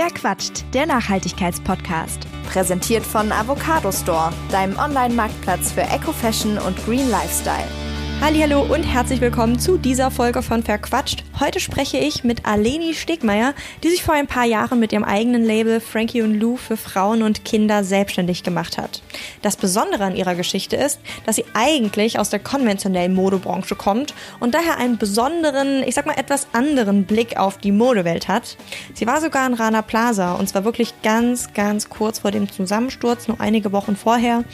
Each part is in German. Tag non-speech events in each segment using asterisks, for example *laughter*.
Wer quatscht? Der Nachhaltigkeitspodcast. Präsentiert von Avocado Store, deinem Online-Marktplatz für Eco-Fashion und Green Lifestyle. Hallo und herzlich willkommen zu dieser Folge von Verquatscht. Heute spreche ich mit Aleni Stegmeier, die sich vor ein paar Jahren mit ihrem eigenen Label Frankie und Lou für Frauen und Kinder selbstständig gemacht hat. Das Besondere an ihrer Geschichte ist, dass sie eigentlich aus der konventionellen Modebranche kommt und daher einen besonderen, ich sag mal etwas anderen Blick auf die Modewelt hat. Sie war sogar in Rana Plaza und zwar wirklich ganz, ganz kurz vor dem Zusammensturz, nur einige Wochen vorher.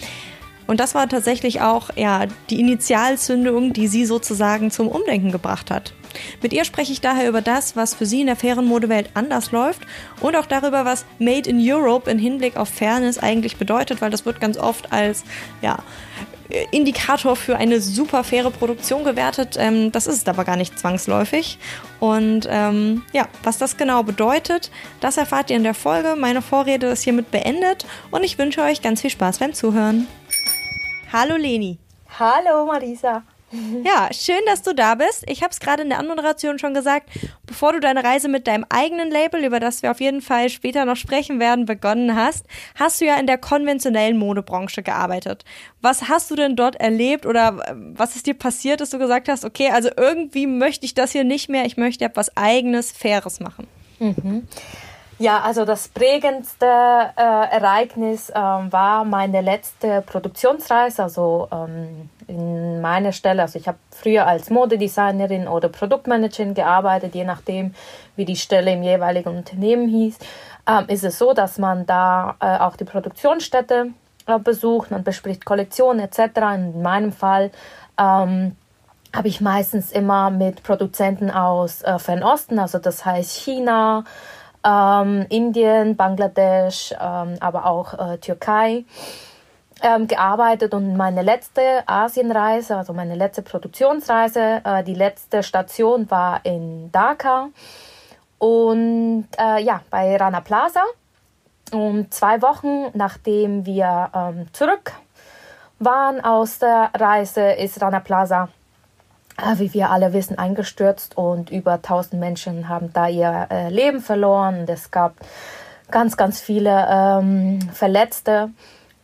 Und das war tatsächlich auch ja, die Initialzündung, die sie sozusagen zum Umdenken gebracht hat. Mit ihr spreche ich daher über das, was für sie in der fairen Modewelt anders läuft und auch darüber, was Made in Europe in Hinblick auf Fairness eigentlich bedeutet, weil das wird ganz oft als ja, Indikator für eine super faire Produktion gewertet. Ähm, das ist es aber gar nicht zwangsläufig. Und ähm, ja, was das genau bedeutet, das erfahrt ihr in der Folge. Meine Vorrede ist hiermit beendet und ich wünsche euch ganz viel Spaß beim Zuhören. Hallo Leni. Hallo Marisa. *laughs* Ja, schön, dass du da bist. Ich habe es gerade in der Anmoderation schon gesagt, bevor du deine Reise mit deinem eigenen Label, über das wir auf jeden Fall später noch sprechen werden, begonnen hast, hast du ja in der konventionellen Modebranche gearbeitet. Was hast du denn dort erlebt oder was ist dir passiert, dass du gesagt hast, okay, also irgendwie möchte ich das hier nicht mehr, ich möchte etwas eigenes, faires machen? Mhm. Ja, also das prägendste äh, Ereignis äh, war meine letzte Produktionsreise, also ähm, in meiner Stelle. Also ich habe früher als Modedesignerin oder Produktmanagerin gearbeitet, je nachdem, wie die Stelle im jeweiligen Unternehmen hieß. Ähm, ist es so, dass man da äh, auch die Produktionsstätte äh, besucht, man bespricht Kollektionen etc. In meinem Fall ähm, habe ich meistens immer mit Produzenten aus äh, Fernosten, also das heißt China, ähm, Indien, Bangladesch, ähm, aber auch äh, Türkei ähm, gearbeitet und meine letzte Asienreise, also meine letzte Produktionsreise, äh, die letzte Station war in Dhaka und äh, ja, bei Rana Plaza. Und zwei Wochen nachdem wir ähm, zurück waren aus der Reise, ist Rana Plaza wie wir alle wissen, eingestürzt und über 1000 Menschen haben da ihr äh, Leben verloren. Es gab ganz, ganz viele ähm, Verletzte.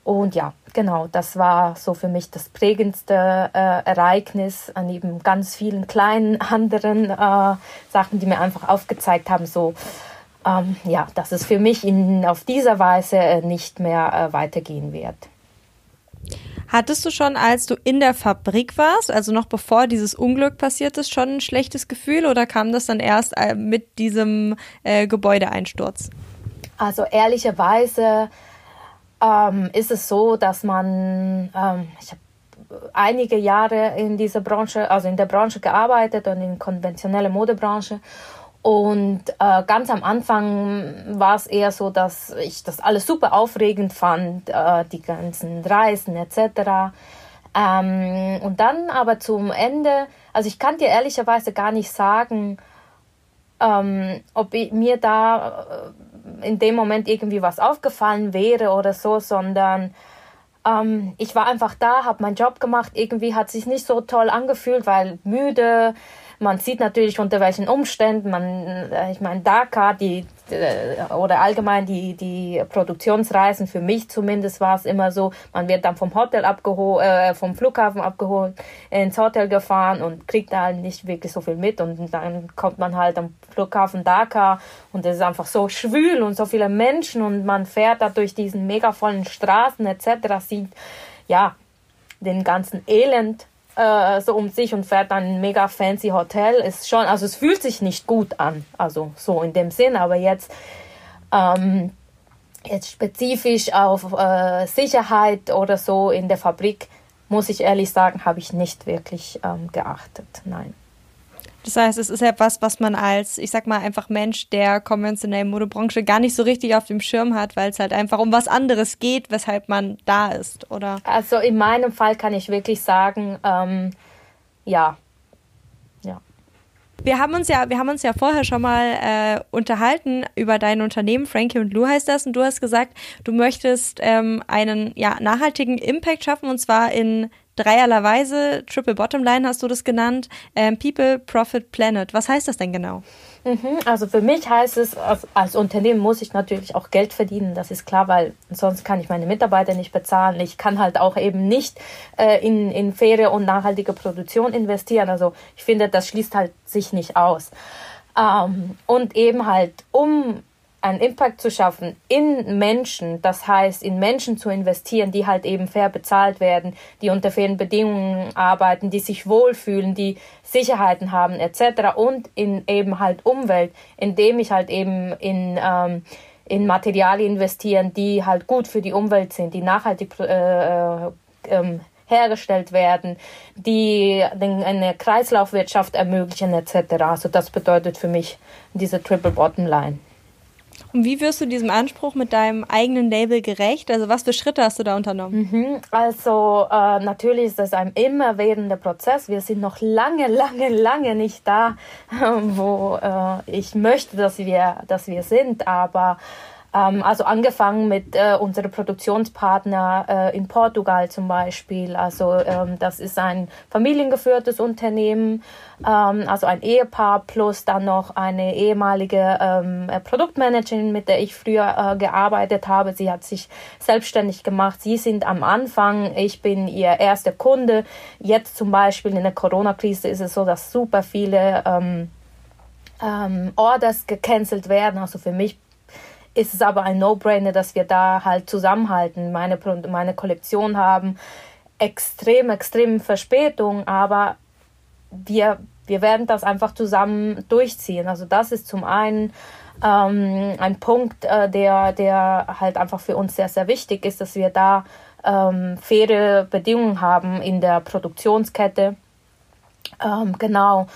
Und ja, genau, das war so für mich das prägendste äh, Ereignis neben ganz vielen kleinen *laughs* anderen äh, Sachen, die mir einfach aufgezeigt haben, so, ähm, ja, dass es für mich in, auf dieser Weise äh, nicht mehr äh, weitergehen wird. Hattest du schon, als du in der Fabrik warst, also noch bevor dieses Unglück passiert ist, schon ein schlechtes Gefühl oder kam das dann erst äh, mit diesem äh, Gebäudeeinsturz? Also ehrlicherweise ähm, ist es so, dass man, ähm, ich habe einige Jahre in dieser Branche, also in der Branche gearbeitet und in konventionelle Modebranche und äh, ganz am Anfang war es eher so, dass ich das alles super aufregend fand, äh, die ganzen Reisen etc. Ähm, und dann aber zum Ende, also ich kann dir ehrlicherweise gar nicht sagen, ähm, ob mir da äh, in dem Moment irgendwie was aufgefallen wäre oder so, sondern ähm, ich war einfach da, habe meinen Job gemacht. Irgendwie hat sich nicht so toll angefühlt, weil müde, man sieht natürlich unter welchen Umständen man, äh, ich meine, Dakar, die äh, oder allgemein die, die Produktionsreisen, für mich zumindest war es immer so, man wird dann vom Hotel abgeholt, äh, vom Flughafen abgeholt, ins Hotel gefahren und kriegt da halt nicht wirklich so viel mit und dann kommt man halt am Flughafen Dakar und es ist einfach so schwül und so viele Menschen und man fährt da durch diesen mega vollen Straßen etc. sieht, ja, den ganzen Elend äh, so um sich und fährt dann ein mega fancy Hotel. Ist schon, also es fühlt sich nicht gut an, also so in dem Sinn, aber jetzt, ähm, jetzt spezifisch auf äh, Sicherheit oder so in der Fabrik, muss ich ehrlich sagen, habe ich nicht wirklich ähm, geachtet. Nein. Das heißt, es ist etwas, was man als, ich sag mal, einfach Mensch der konventionellen Modebranche gar nicht so richtig auf dem Schirm hat, weil es halt einfach um was anderes geht, weshalb man da ist, oder? Also in meinem Fall kann ich wirklich sagen, ähm, ja. Ja. Wir haben uns ja, wir haben uns ja vorher schon mal äh, unterhalten über dein Unternehmen, Frankie und Lou heißt das, und du hast gesagt, du möchtest ähm, einen ja, nachhaltigen Impact schaffen und zwar in dreierlerweise, Triple Bottom Line hast du das genannt, ähm, People, Profit, Planet. Was heißt das denn genau? Mhm, also für mich heißt es, als, als, Unternehmen muss ich natürlich auch Geld verdienen, das ist klar, weil sonst kann ich meine Mitarbeiter nicht bezahlen. Ich kann halt auch eben nicht äh, in, in faire und nachhaltige Produktion investieren. Also ich finde, das schließt halt sich nicht aus. Ähm, und eben halt, um einen Impact zu schaffen in Menschen, das heißt in Menschen zu investieren, die halt eben fair bezahlt werden, die unter fairen Bedingungen arbeiten, die sich wohlfühlen, die Sicherheiten haben etc. und in eben halt Umwelt, indem ich halt eben in ähm, in Materialien investieren, die halt gut für die Umwelt sind, die nachhaltig äh, äh, ähm, hergestellt werden, die eine Kreislaufwirtschaft ermöglichen etc. Also das bedeutet für mich diese Triple Bottom Line. Und wie wirst du diesem Anspruch mit deinem eigenen Label gerecht? Also was für Schritte hast du da unternommen? Mhm. Also äh, natürlich ist das ein immerwährender Prozess. Wir sind noch lange, lange, lange nicht da, *laughs* wo äh, ich möchte, dass wir, dass wir sind. Aber ähm, also angefangen mit äh, unserem Produktionspartner äh, in Portugal zum Beispiel. Also ähm, das ist ein familiengeführtes Unternehmen, ähm, also ein Ehepaar plus dann noch eine ehemalige ähm, äh, Produktmanagerin, mit der ich früher äh, gearbeitet habe. Sie hat sich selbstständig gemacht. Sie sind am Anfang. Ich bin ihr erster Kunde. Jetzt zum Beispiel in der Corona-Krise ist es so, dass super viele ähm, ähm, Orders gecancelt werden. Also für mich ist es aber ein No-Brainer, dass wir da halt zusammenhalten, meine, meine Kollektion haben. Extrem, extrem Verspätung, aber wir, wir werden das einfach zusammen durchziehen. Also das ist zum einen ähm, ein Punkt, äh, der, der halt einfach für uns sehr, sehr wichtig ist, dass wir da ähm, faire Bedingungen haben in der Produktionskette. Ähm, genau.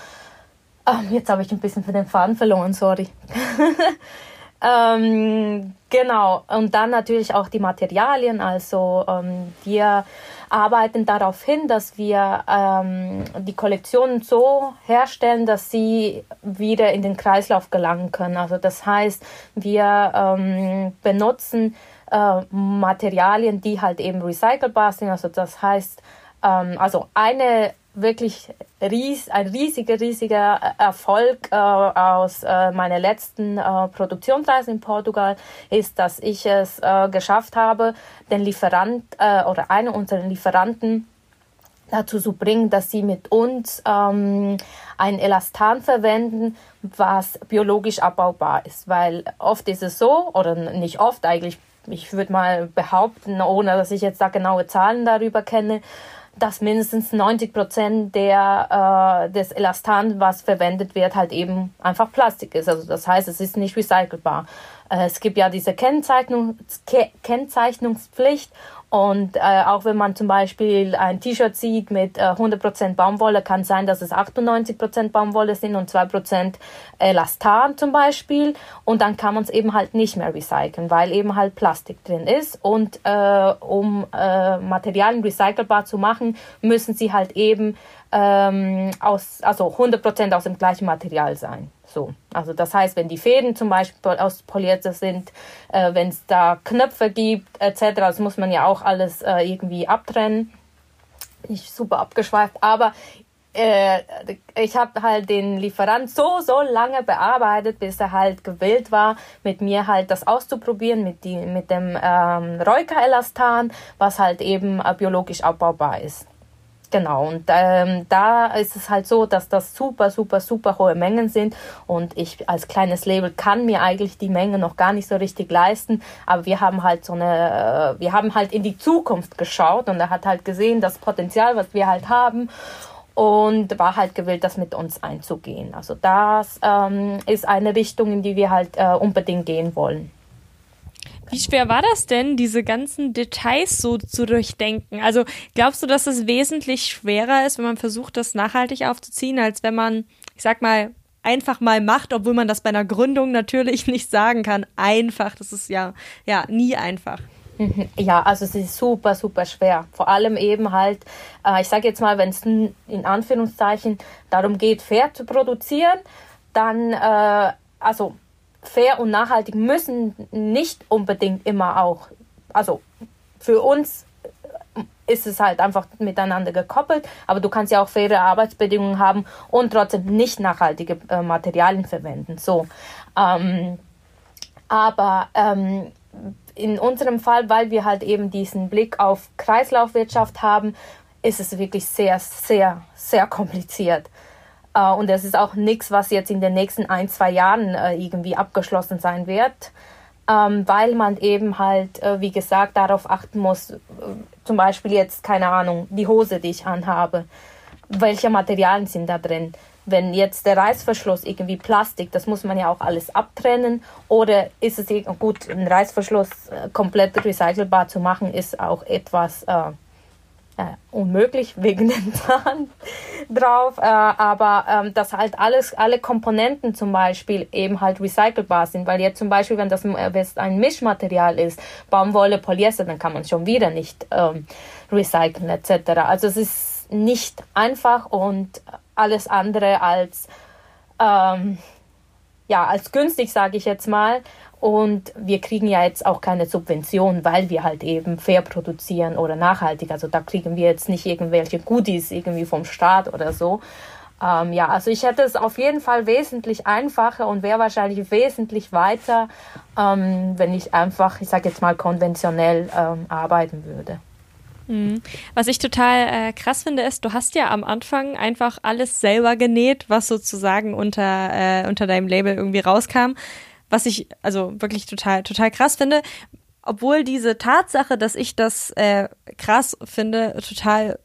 Ähm, jetzt habe ich ein bisschen für den Faden verloren, sorry. *laughs* Ähm, genau, und dann natürlich auch die Materialien. Also ähm, wir arbeiten darauf hin, dass wir ähm, die Kollektionen so herstellen, dass sie wieder in den Kreislauf gelangen können. Also das heißt, wir ähm, benutzen äh, Materialien, die halt eben recycelbar sind. Also das heißt, ähm, also eine wirklich ries, ein riesiger, riesiger Erfolg äh, aus äh, meiner letzten äh, Produktionsreise in Portugal ist, dass ich es äh, geschafft habe, den Lieferant äh, oder einen unserer Lieferanten dazu zu bringen, dass sie mit uns ähm, ein Elastan verwenden, was biologisch abbaubar ist. Weil oft ist es so, oder nicht oft eigentlich, ich würde mal behaupten, ohne dass ich jetzt da genaue Zahlen darüber kenne, dass mindestens 90 Prozent der, äh, des Elastan, was verwendet wird, halt eben einfach Plastik ist. Also das heißt, es ist nicht recycelbar. Äh, es gibt ja diese Kennzeichnung, Kennzeichnungspflicht und äh, auch wenn man zum Beispiel ein T-Shirt sieht mit äh, 100% Baumwolle, kann sein, dass es 98% Baumwolle sind und 2% Elastan zum Beispiel. Und dann kann man es eben halt nicht mehr recyceln, weil eben halt Plastik drin ist. Und äh, um äh, Materialien recycelbar zu machen, müssen sie halt eben ähm, aus, also 100% aus dem gleichen Material sein. So, also das heißt, wenn die Fäden zum Beispiel aus Polyester sind, äh, wenn es da Knöpfe gibt etc., das muss man ja auch alles äh, irgendwie abtrennen. Nicht super abgeschweift, aber äh, ich habe halt den Lieferant so, so lange bearbeitet, bis er halt gewillt war, mit mir halt das auszuprobieren, mit, die, mit dem ähm, Reuka-Elastan, was halt eben äh, biologisch abbaubar ist. Genau, und ähm, da ist es halt so, dass das super, super, super hohe Mengen sind. Und ich als kleines Label kann mir eigentlich die Menge noch gar nicht so richtig leisten, aber wir haben halt so eine, äh, wir haben halt in die Zukunft geschaut. Und er hat halt gesehen, das Potenzial, was wir halt haben. Und war halt gewillt, das mit uns einzugehen. Also das ähm, ist eine Richtung, in die wir halt äh, unbedingt gehen wollen. Wie schwer war das denn, diese ganzen Details so zu durchdenken? Also glaubst du, dass es wesentlich schwerer ist, wenn man versucht, das nachhaltig aufzuziehen, als wenn man, ich sag mal, einfach mal macht, obwohl man das bei einer Gründung natürlich *laughs* nicht sagen kann. Einfach, das ist ja, ja, nie einfach. Mhm. Ja, also es ist super, super schwer. Vor allem eben halt, äh, ich sage jetzt mal, wenn es in Anführungszeichen darum geht, fair zu produzieren, dann, äh, also fair und nachhaltig müssen nicht unbedingt immer auch, also für uns ist es halt einfach miteinander gekoppelt, aber du kannst ja auch faire Arbeitsbedingungen haben und trotzdem nicht nachhaltige äh, Materialien verwenden. So, ähm, aber ähm, in unserem Fall, weil wir halt eben diesen Blick auf Kreislaufwirtschaft haben, ist es wirklich sehr, sehr, sehr kompliziert. Äh, und es ist auch nichts, was jetzt in den nächsten ein, zwei Jahren äh, irgendwie abgeschlossen sein wird ähm, weil man eben halt, äh, wie gesagt, darauf achten muss, zum Beispiel jetzt, keine Ahnung, die Hose, die ich anhabe, welche Materialien sind da drin? Wenn jetzt der Reißverschluss irgendwie Plastik, das muss man ja auch alles abtrennen. Oder ist es gut, einen Reißverschluss komplett recycelbar zu machen, ist auch etwas äh, äh, unmöglich wegen *laughs* dem Zahn drauf, äh, aber ähm, dass halt alles, alle Komponenten zum Beispiel eben halt recycelbar sind, weil jetzt zum Beispiel, wenn das äh, wenn ein Mischmaterial ist, Baumwolle, Polyester, dann kann man schon wieder nicht ähm, recyceln etc. Also es ist nicht einfach und alles andere als ähm, ja als günstig, sage ich jetzt mal. Und wir kriegen ja jetzt auch keine Subvention, weil wir halt eben fair produzieren oder nachhaltig. Also da kriegen wir jetzt nicht irgendwelche Goodies irgendwie vom Staat oder so. Ähm, ja, also ich hätte es auf jeden Fall wesentlich einfacher und wäre wahrscheinlich wesentlich weiter, ähm, wenn ich einfach, ich sage jetzt mal, konventionell ähm, arbeiten würde. Mhm. Was ich total äh, krass finde, ist, du hast ja am Anfang einfach alles selber genäht, was sozusagen unter, äh, unter deinem Label irgendwie rauskam was ich also wirklich total, total krass finde. Obwohl diese Tatsache, dass ich das äh, krass finde, total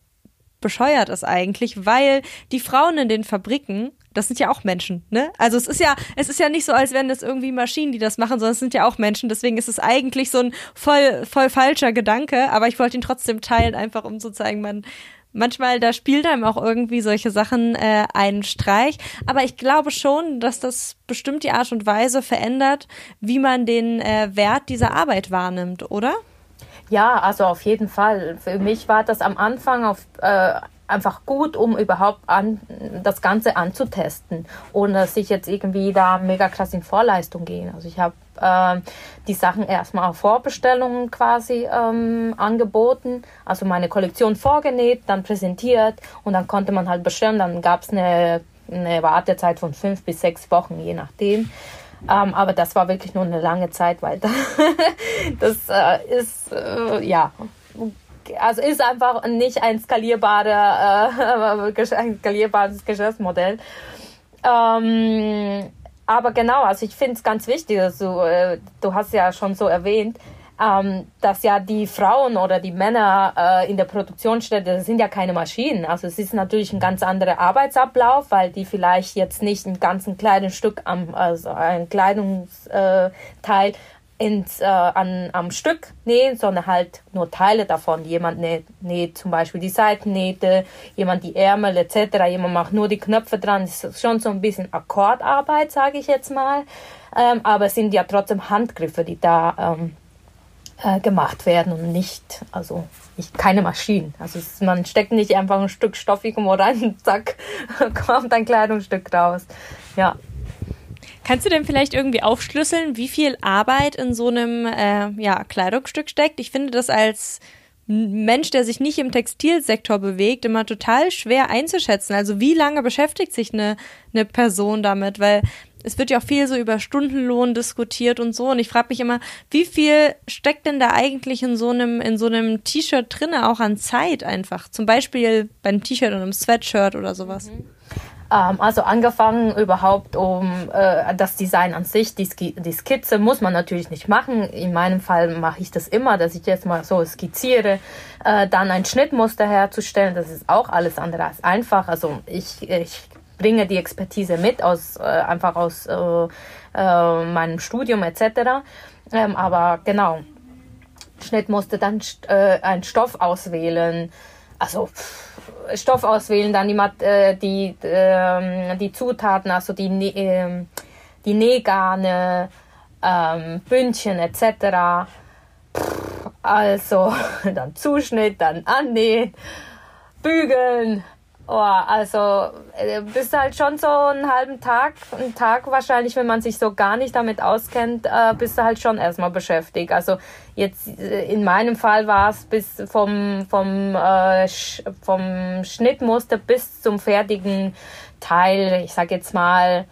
bescheuert ist eigentlich, weil die Frauen in den Fabriken, das sind ja auch Menschen, ne? Also es ist ja, es ist ja nicht so, als wären das irgendwie Maschinen, die das machen, sondern es sind ja auch Menschen. Deswegen ist es eigentlich so ein voll, voll falscher Gedanke, aber ich wollte ihn trotzdem teilen, einfach um zu zeigen, man, manchmal, da spielt einem auch irgendwie solche Sachen äh, einen Streich. Aber ich glaube schon, dass das bestimmt die Art und Weise verändert, wie man den äh, Wert dieser Arbeit wahrnimmt, oder? Ja, also auf jeden Fall. Für mich war das am Anfang auf, äh, einfach gut, um überhaupt an, das Ganze anzutesten, ohne dass ich jetzt irgendwie da mega krass in Vorleistung gehe. Also ich habe äh, die Sachen erstmal auf Vorbestellungen quasi ähm, angeboten, also meine Kollektion vorgenäht, dann präsentiert und dann konnte man halt bestellen. Dann gab es eine, eine Wartezeit von fünf bis sechs Wochen, je nachdem. Ähm, aber das war wirklich nur eine lange Zeit, weil *laughs* das äh, ist, äh, ja, also ist einfach nicht ein skalierbarer, äh, *laughs* ein skalierbares Geschäftsmodell. Ähm, aber genau, also ich finde es ganz wichtig, also, äh, du hast ja schon so erwähnt, ähm, dass ja die Frauen oder die Männer äh, in der Produktionsstätte das sind ja keine Maschinen. Also es ist natürlich ein ganz anderer Arbeitsablauf, weil die vielleicht jetzt nicht ein ganzen kleines Stück am, also ein Kleidungsteil ins, äh, an, am Stück nähen, sondern halt nur Teile davon. Jemand näht, näht zum Beispiel die Seitennähte, jemand die Ärmel etc., jemand macht nur die Knöpfe dran. Das ist schon so ein bisschen Akkordarbeit, sage ich jetzt mal. Ähm, aber es sind ja trotzdem Handgriffe, die da ähm, äh, gemacht werden und nicht, also nicht, keine Maschinen. Also es, man steckt nicht einfach ein Stück Stoff irgendwo rein und *laughs* zack, *laughs* kommt ein Kleidungsstück raus. Ja. Kannst du denn vielleicht irgendwie aufschlüsseln, wie viel Arbeit in so einem äh, ja, Kleidungsstück steckt? Ich finde das als Mensch, der sich nicht im Textilsektor bewegt, immer total schwer einzuschätzen. Also wie lange beschäftigt sich eine, eine Person damit? Weil es wird ja auch viel so über Stundenlohn diskutiert und so. Und ich frage mich immer, wie viel steckt denn da eigentlich in so einem, in so einem T-Shirt drinne auch an Zeit einfach? Zum Beispiel beim T-Shirt und einem Sweatshirt oder sowas. Mhm. Ähm, also angefangen überhaupt um äh, das Design an sich, die, Ski die Skizze muss man natürlich nicht machen. In meinem Fall mache ich das immer, dass ich jetzt mal so skizziere, äh, dann ein Schnittmuster herzustellen. Das ist auch alles andere als einfach. Also ich, ich bringe die Expertise mit aus äh, einfach aus äh, äh, meinem Studium etc. Ähm, aber genau, Schnittmuster, dann äh, einen Stoff auswählen. Also pff, Stoff auswählen, dann die, äh, die, äh, die Zutaten, also die, äh, die Nähgarne, ähm, Bündchen etc. Also *laughs* dann Zuschnitt, dann annähen, bügeln Oh, also äh, bist halt schon so einen halben Tag, einen Tag wahrscheinlich, wenn man sich so gar nicht damit auskennt, äh, bist du halt schon erstmal beschäftigt. Also jetzt äh, in meinem Fall war es bis vom, vom, äh, vom Schnittmuster bis zum fertigen Teil, ich sag jetzt mal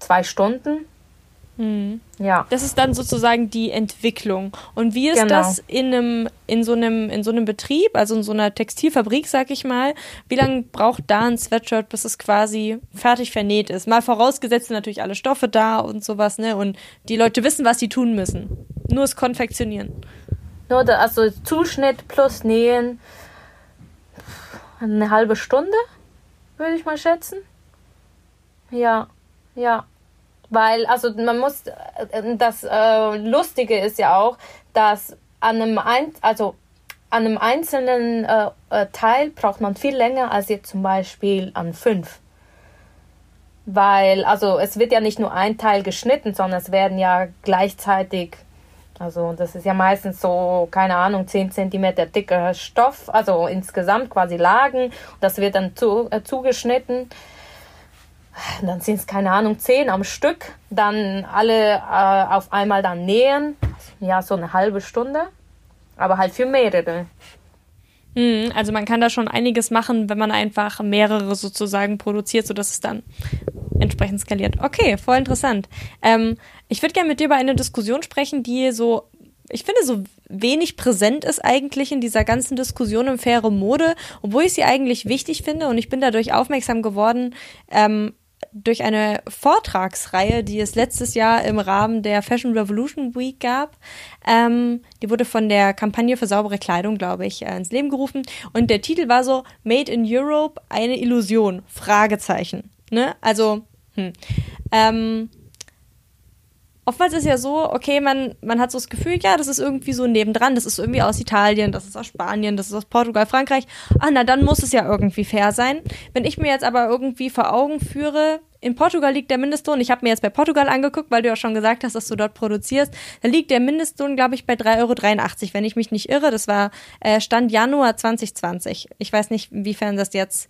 zwei Stunden. Mhm. Ja. Das ist dann sozusagen die Entwicklung. Und wie ist genau. das in einem, in so einem, in so einem Betrieb, also in so einer Textilfabrik, sag ich mal? Wie lange braucht da ein Sweatshirt, bis es quasi fertig vernäht ist? Mal vorausgesetzt sind natürlich alle Stoffe da und sowas, ne? Und die Leute wissen, was sie tun müssen. Nur das Konfektionieren. Nur da, also Zuschnitt plus Nähen eine halbe Stunde, würde ich mal schätzen. Ja, ja. Weil, also man muss, äh, das äh, Lustige ist ja auch, dass an einem, ein, also an einem einzelnen äh, äh, Teil braucht man viel länger als jetzt zum Beispiel an fünf. Weil, also es wird ja nicht nur ein Teil geschnitten, sondern es werden ja gleichzeitig, also das ist ja meistens so, keine Ahnung, 10 cm dicker Stoff, also insgesamt quasi Lagen. Das wird dann zu, äh, zugeschnitten dann sind es keine Ahnung zehn am Stück, dann alle äh, auf einmal dann nähen, ja so eine halbe Stunde, aber halt für mehrere. Mhm, also man kann da schon einiges machen, wenn man einfach mehrere sozusagen produziert, sodass es dann entsprechend skaliert. Okay, voll interessant. Ähm, ich würde gerne mit dir über eine Diskussion sprechen, die so ich finde, so wenig präsent ist eigentlich in dieser ganzen Diskussion um faire Mode, obwohl ich sie eigentlich wichtig finde und ich bin dadurch aufmerksam geworden, ähm, durch eine Vortragsreihe, die es letztes Jahr im Rahmen der Fashion Revolution Week gab. Ähm, die wurde von der Kampagne für saubere Kleidung, glaube ich, äh, ins Leben gerufen. Und der Titel war so Made in Europe, eine Illusion? Fragezeichen. Ne? Also, hm. Ähm, oftmals ist ja so, okay, man, man hat so das Gefühl, ja, das ist irgendwie so nebendran, das ist irgendwie aus Italien, das ist aus Spanien, das ist aus Portugal, Frankreich. Ah, na, dann muss es ja irgendwie fair sein. Wenn ich mir jetzt aber irgendwie vor Augen führe, in Portugal liegt der Mindestlohn, ich habe mir jetzt bei Portugal angeguckt, weil du ja schon gesagt hast, dass du dort produzierst, da liegt der Mindestlohn, glaube ich, bei 3,83 Euro, wenn ich mich nicht irre. Das war äh, Stand Januar 2020. Ich weiß nicht, inwiefern das jetzt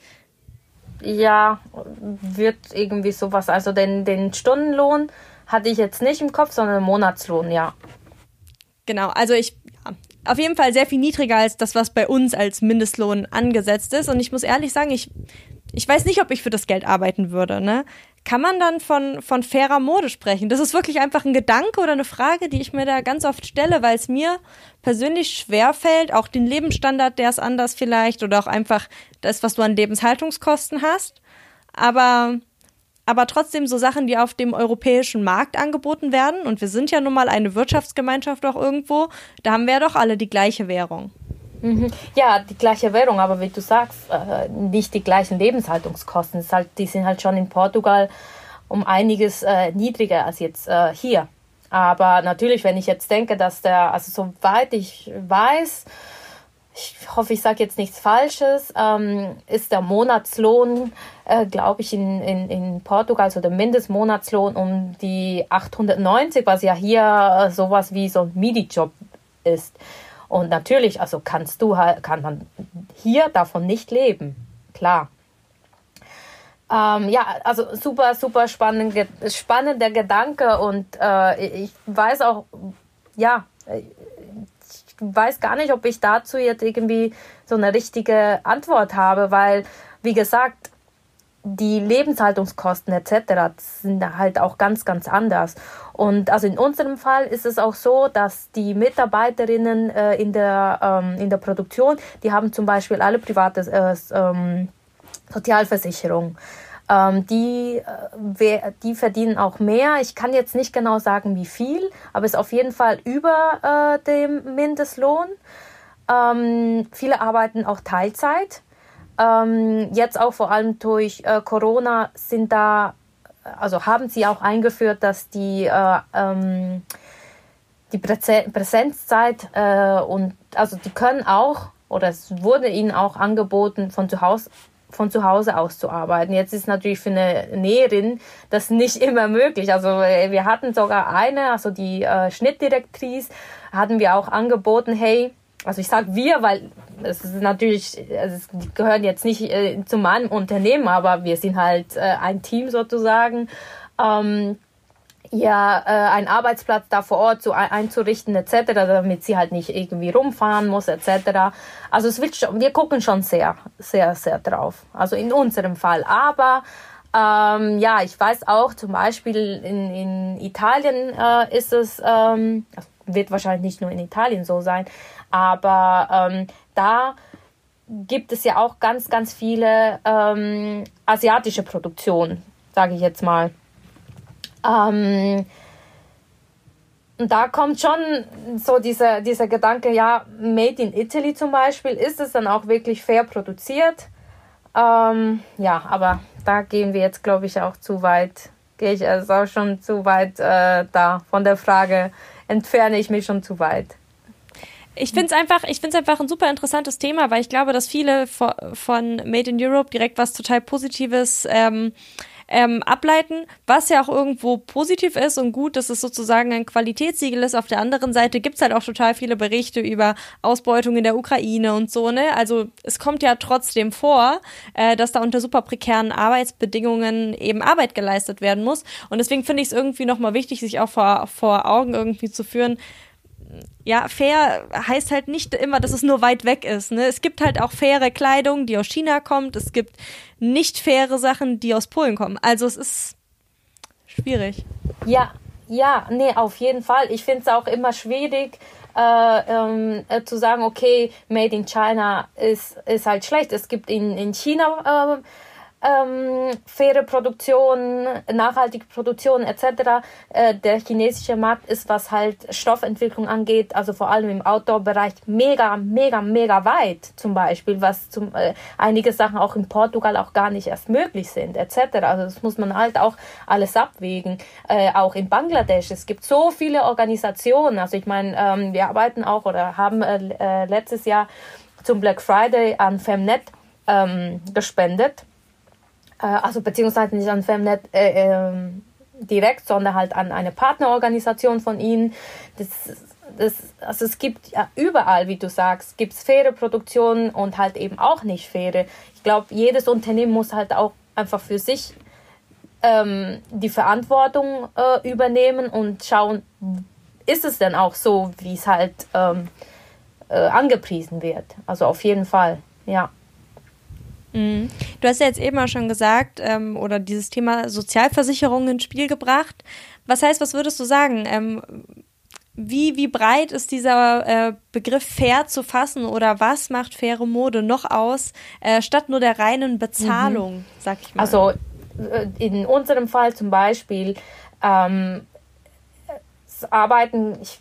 ja, wird irgendwie sowas. Also den, den Stundenlohn hatte ich jetzt nicht im Kopf, sondern Monatslohn, ja. Genau, also ich auf jeden Fall sehr viel niedriger als das, was bei uns als Mindestlohn angesetzt ist. Und ich muss ehrlich sagen, ich, ich weiß nicht, ob ich für das Geld arbeiten würde. Ne? Kann man dann von, von fairer Mode sprechen? Das ist wirklich einfach ein Gedanke oder eine Frage, die ich mir da ganz oft stelle, weil es mir persönlich schwer fällt, auch den Lebensstandard, der ist anders vielleicht, oder auch einfach das, was du an Lebenshaltungskosten hast. Aber aber trotzdem so Sachen, die auf dem europäischen Markt angeboten werden. Und wir sind ja nun mal eine Wirtschaftsgemeinschaft auch irgendwo. Da haben wir ja doch alle die gleiche Währung. Mhm. Ja, die gleiche Währung, aber wie du sagst, äh, nicht die gleichen Lebenshaltungskosten. Halt, die sind halt schon in Portugal um einiges äh, niedriger als jetzt äh, hier. Aber natürlich, wenn ich jetzt denke, dass der, also soweit ich weiß, ich hoffe, ich sage jetzt nichts Falsches, ähm, ist der Monatslohn, äh, glaube ich, in, in, in Portugal, also der Mindestmonatslohn um die 890, was ja hier äh, sowas wie so ein Midi-Job ist. Und natürlich, also kannst du halt, kann man hier davon nicht leben, klar. Ähm, ja, also super, super spannend, spannender Gedanke und äh, ich weiß auch, ja, weiß gar nicht, ob ich dazu jetzt irgendwie so eine richtige Antwort habe, weil, wie gesagt, die Lebenshaltungskosten etc. sind halt auch ganz, ganz anders. Und also in unserem Fall ist es auch so, dass die Mitarbeiterinnen äh, in, der, ähm, in der Produktion, die haben zum Beispiel alle private äh, ähm, Sozialversicherung. Ähm, die, äh, die verdienen auch mehr. Ich kann jetzt nicht genau sagen, wie viel, aber es ist auf jeden Fall über äh, dem Mindestlohn. Ähm, viele arbeiten auch Teilzeit. Ähm, jetzt auch vor allem durch äh, Corona sind da, also haben sie auch eingeführt, dass die, äh, ähm, die Präsenzzeit äh, und also die können auch oder es wurde ihnen auch angeboten, von zu Hause von zu Hause aus zu arbeiten. Jetzt ist natürlich für eine Näherin das nicht *laughs* immer möglich. Also äh, wir hatten sogar eine, also die äh, Schnittdirektrice, hatten wir auch angeboten, hey, also ich sage wir, weil es ist natürlich, also es gehören jetzt nicht äh, zu meinem Unternehmen, aber wir sind halt äh, ein Team sozusagen. Ähm, ja, äh, einen Arbeitsplatz da vor Ort zu, einzurichten etc., damit sie halt nicht irgendwie rumfahren muss etc. Also es wird schon, wir gucken schon sehr, sehr, sehr drauf. Also in unserem Fall. Aber ähm, ja, ich weiß auch zum Beispiel in, in Italien äh, ist es, ähm, wird wahrscheinlich nicht nur in Italien so sein, aber ähm, da gibt es ja auch ganz, ganz viele ähm, asiatische Produktionen, sage ich jetzt mal. Ähm, und da kommt schon so dieser, dieser Gedanke, ja, Made in Italy zum Beispiel, ist es dann auch wirklich fair produziert? Ähm, ja, aber da gehen wir jetzt, glaube ich, auch zu weit, gehe ich also auch schon zu weit äh, da. Von der Frage entferne ich mich schon zu weit. Ich finde es einfach, ich finde einfach ein super interessantes Thema, weil ich glaube, dass viele von Made in Europe direkt was total Positives ähm, ähm, ableiten, was ja auch irgendwo positiv ist und gut, dass es sozusagen ein Qualitätssiegel ist. Auf der anderen Seite gibt es halt auch total viele Berichte über Ausbeutung in der Ukraine und so, ne? Also es kommt ja trotzdem vor, äh, dass da unter super prekären Arbeitsbedingungen eben Arbeit geleistet werden muss. Und deswegen finde ich es irgendwie nochmal wichtig, sich auch vor, vor Augen irgendwie zu führen, ja, fair heißt halt nicht immer, dass es nur weit weg ist. Ne? Es gibt halt auch faire Kleidung, die aus China kommt. Es gibt nicht faire Sachen, die aus Polen kommen. Also es ist schwierig. Ja, ja, nee, auf jeden Fall. Ich finde es auch immer schwierig, äh, ähm, äh, zu sagen, okay, Made in China ist, ist halt schlecht. Es gibt in, in China äh, ähm, faire Produktion, nachhaltige Produktion etc. Äh, der chinesische Markt ist, was halt Stoffentwicklung angeht, also vor allem im Outdoor-Bereich, mega, mega, mega weit zum Beispiel, was zum, äh, einige Sachen auch in Portugal auch gar nicht erst möglich sind etc. Also das muss man halt auch alles abwägen. Äh, auch in Bangladesch, es gibt so viele Organisationen, also ich meine, ähm, wir arbeiten auch oder haben äh, äh letztes Jahr zum Black Friday an Femnet ähm, gespendet äh, also beziehungsweise nicht an Femnet äh, äh, direkt, sondern halt an eine Partnerorganisation von ihnen. Das, das, also es gibt ja überall, wie du sagst, gibt es faire Produktionen und halt eben auch nicht faire. Ich glaube, jedes Unternehmen muss halt auch einfach für sich ähm, die Verantwortung äh, übernehmen und schauen, ist es denn auch so, wie es halt ähm, äh, angepriesen wird. Also auf jeden Fall, ja. Mhm. Du hast ja jetzt eben auch schon gesagt, ähm, oder dieses Thema Sozialversicherung ins Spiel gebracht. Was heißt, was würdest du sagen? Ähm, wie, wie breit ist dieser äh, Begriff fair zu fassen oder was macht faire Mode noch aus, äh, statt nur der reinen Bezahlung, mhm. sag ich mal? Also äh, in unserem Fall zum Beispiel ähm, arbeiten, ich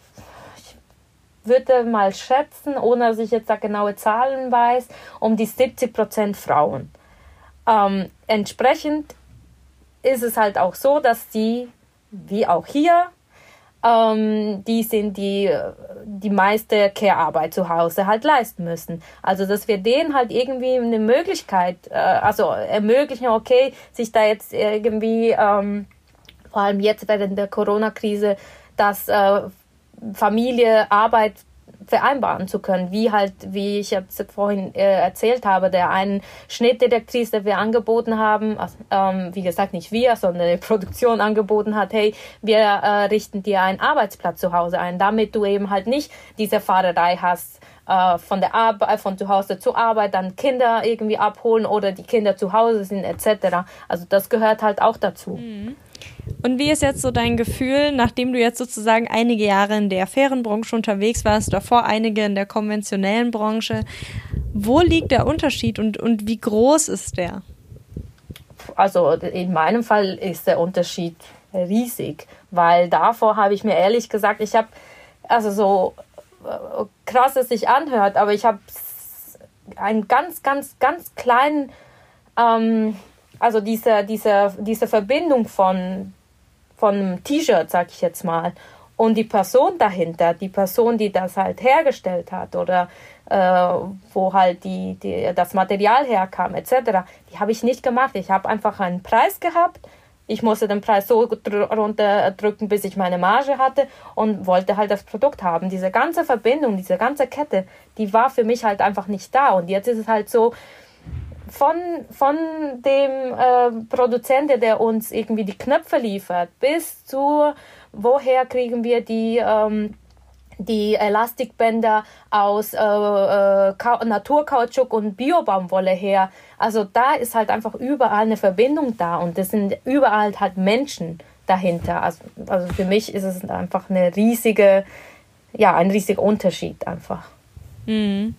würde mal schätzen, ohne dass ich jetzt da genaue Zahlen weiß, um die 70 Prozent Frauen. Ähm, entsprechend ist es halt auch so, dass die, wie auch hier, ähm, die sind die die meiste Care-Arbeit zu Hause halt leisten müssen. Also dass wir denen halt irgendwie eine Möglichkeit, äh, also ermöglichen, okay, sich da jetzt irgendwie, ähm, vor allem jetzt während der Corona-Krise, dass äh, Familie, Arbeit vereinbaren zu können, wie halt, wie ich jetzt vorhin äh, erzählt habe, der einen Schnittdetektiv, der wir angeboten haben, also, ähm, wie gesagt, nicht wir, sondern die Produktion angeboten hat, hey, wir äh, richten dir einen Arbeitsplatz zu Hause ein, damit du eben halt nicht diese Fahrerei hast, äh, von der Arbeit, von zu Hause zur Arbeit, dann Kinder irgendwie abholen oder die Kinder zu Hause sind etc. Also das gehört halt auch dazu. Mhm. Und wie ist jetzt so dein Gefühl, nachdem du jetzt sozusagen einige Jahre in der fairen Branche unterwegs warst, davor einige in der konventionellen Branche, wo liegt der Unterschied und, und wie groß ist der? Also in meinem Fall ist der Unterschied riesig, weil davor habe ich mir ehrlich gesagt, ich habe, also so äh, krass es sich anhört, aber ich habe einen ganz, ganz, ganz kleinen ähm, also diese, diese, diese Verbindung von, von T-Shirt, sag ich jetzt mal, und die Person dahinter, die Person, die das halt hergestellt hat oder äh, wo halt die, die, das Material herkam, etc., die habe ich nicht gemacht. Ich habe einfach einen Preis gehabt. Ich musste den Preis so runterdrücken, bis ich meine Marge hatte und wollte halt das Produkt haben. Diese ganze Verbindung, diese ganze Kette, die war für mich halt einfach nicht da. Und jetzt ist es halt so, von, von dem äh, Produzenten, der uns irgendwie die Knöpfe liefert, bis zu woher kriegen wir die ähm, die Elastikbänder aus äh, äh, Naturkautschuk und Biobaumwolle her. Also da ist halt einfach überall eine Verbindung da und es sind überall halt Menschen dahinter. Also, also für mich ist es einfach eine riesige, ja, ein riesiger Unterschied einfach. Mhm.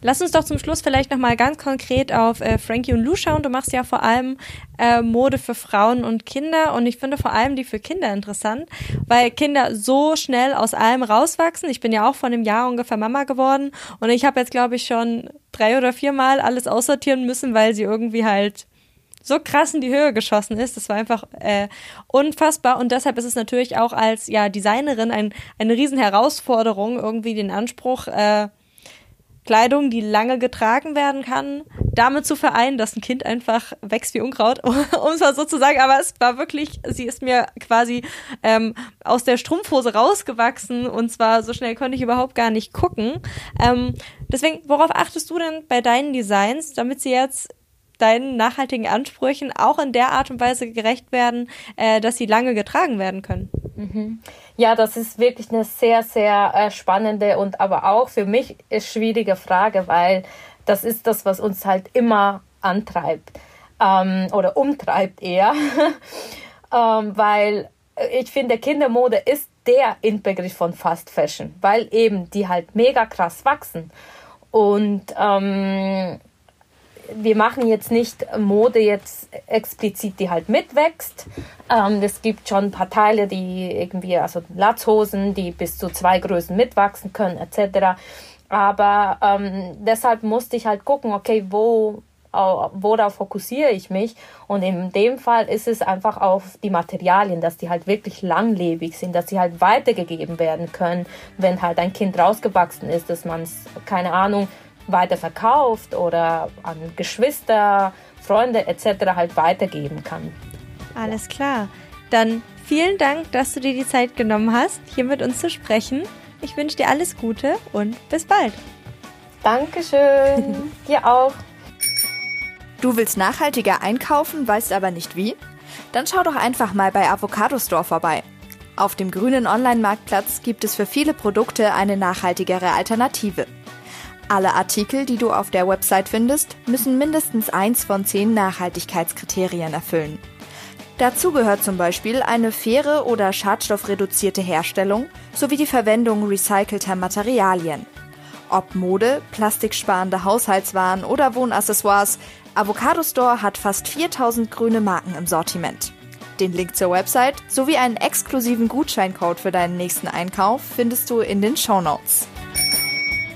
Lass uns doch zum Schluss vielleicht nochmal ganz konkret auf äh, Frankie und Lou schauen. Du machst ja vor allem äh, Mode für Frauen und Kinder und ich finde vor allem die für Kinder interessant, weil Kinder so schnell aus allem rauswachsen. Ich bin ja auch vor einem Jahr ungefähr Mama geworden und ich habe jetzt, glaube ich, schon drei oder viermal alles aussortieren müssen, weil sie irgendwie halt so krass in die Höhe geschossen ist. Das war einfach äh, unfassbar. Und deshalb ist es natürlich auch als ja, Designerin ein, eine riesen Herausforderung, irgendwie den Anspruch, äh, Kleidung, die lange getragen werden kann, damit zu vereinen, dass ein Kind einfach wächst wie Unkraut, *laughs* um es mal so zu sagen. Aber es war wirklich, sie ist mir quasi ähm, aus der Strumpfhose rausgewachsen und zwar so schnell konnte ich überhaupt gar nicht gucken. Ähm, deswegen, worauf achtest du denn bei deinen Designs, damit sie jetzt deinen nachhaltigen Ansprüchen auch in der Art und Weise gerecht werden, äh, dass sie lange getragen werden können? Mhm. Ja, das ist wirklich eine sehr, sehr äh, spannende und aber auch für mich schwierige Frage, weil das ist das, was uns halt immer antreibt ähm, oder umtreibt eher, *laughs* ähm, weil ich finde, Kindermode ist der Inbegriff von Fast Fashion, weil eben die halt mega krass wachsen. Und ähm, wir machen jetzt nicht Mode jetzt explizit, die halt mitwächst. Ähm, es gibt schon ein paar Teile, die irgendwie, also Latzhosen, die bis zu zwei Größen mitwachsen können, etc. Aber ähm, deshalb musste ich halt gucken, okay, wo, worauf fokussiere ich mich? Und in dem Fall ist es einfach auf die Materialien, dass die halt wirklich langlebig sind, dass sie halt weitergegeben werden können, wenn halt ein Kind rausgewachsen ist, dass man es, keine Ahnung, weiter verkauft oder an Geschwister, Freunde etc. halt weitergeben kann. Alles klar. Dann vielen Dank, dass du dir die Zeit genommen hast, hier mit uns zu sprechen. Ich wünsche dir alles Gute und bis bald. Dankeschön. *laughs* dir auch. Du willst nachhaltiger einkaufen, weißt aber nicht wie? Dann schau doch einfach mal bei Avocado Store vorbei. Auf dem grünen Online-Marktplatz gibt es für viele Produkte eine nachhaltigere Alternative. Alle Artikel, die du auf der Website findest, müssen mindestens eins von zehn Nachhaltigkeitskriterien erfüllen. Dazu gehört zum Beispiel eine faire oder schadstoffreduzierte Herstellung sowie die Verwendung recycelter Materialien. Ob Mode, plastiksparende Haushaltswaren oder Wohnaccessoires, Avocado Store hat fast 4000 grüne Marken im Sortiment. Den Link zur Website sowie einen exklusiven Gutscheincode für deinen nächsten Einkauf findest du in den Show Notes.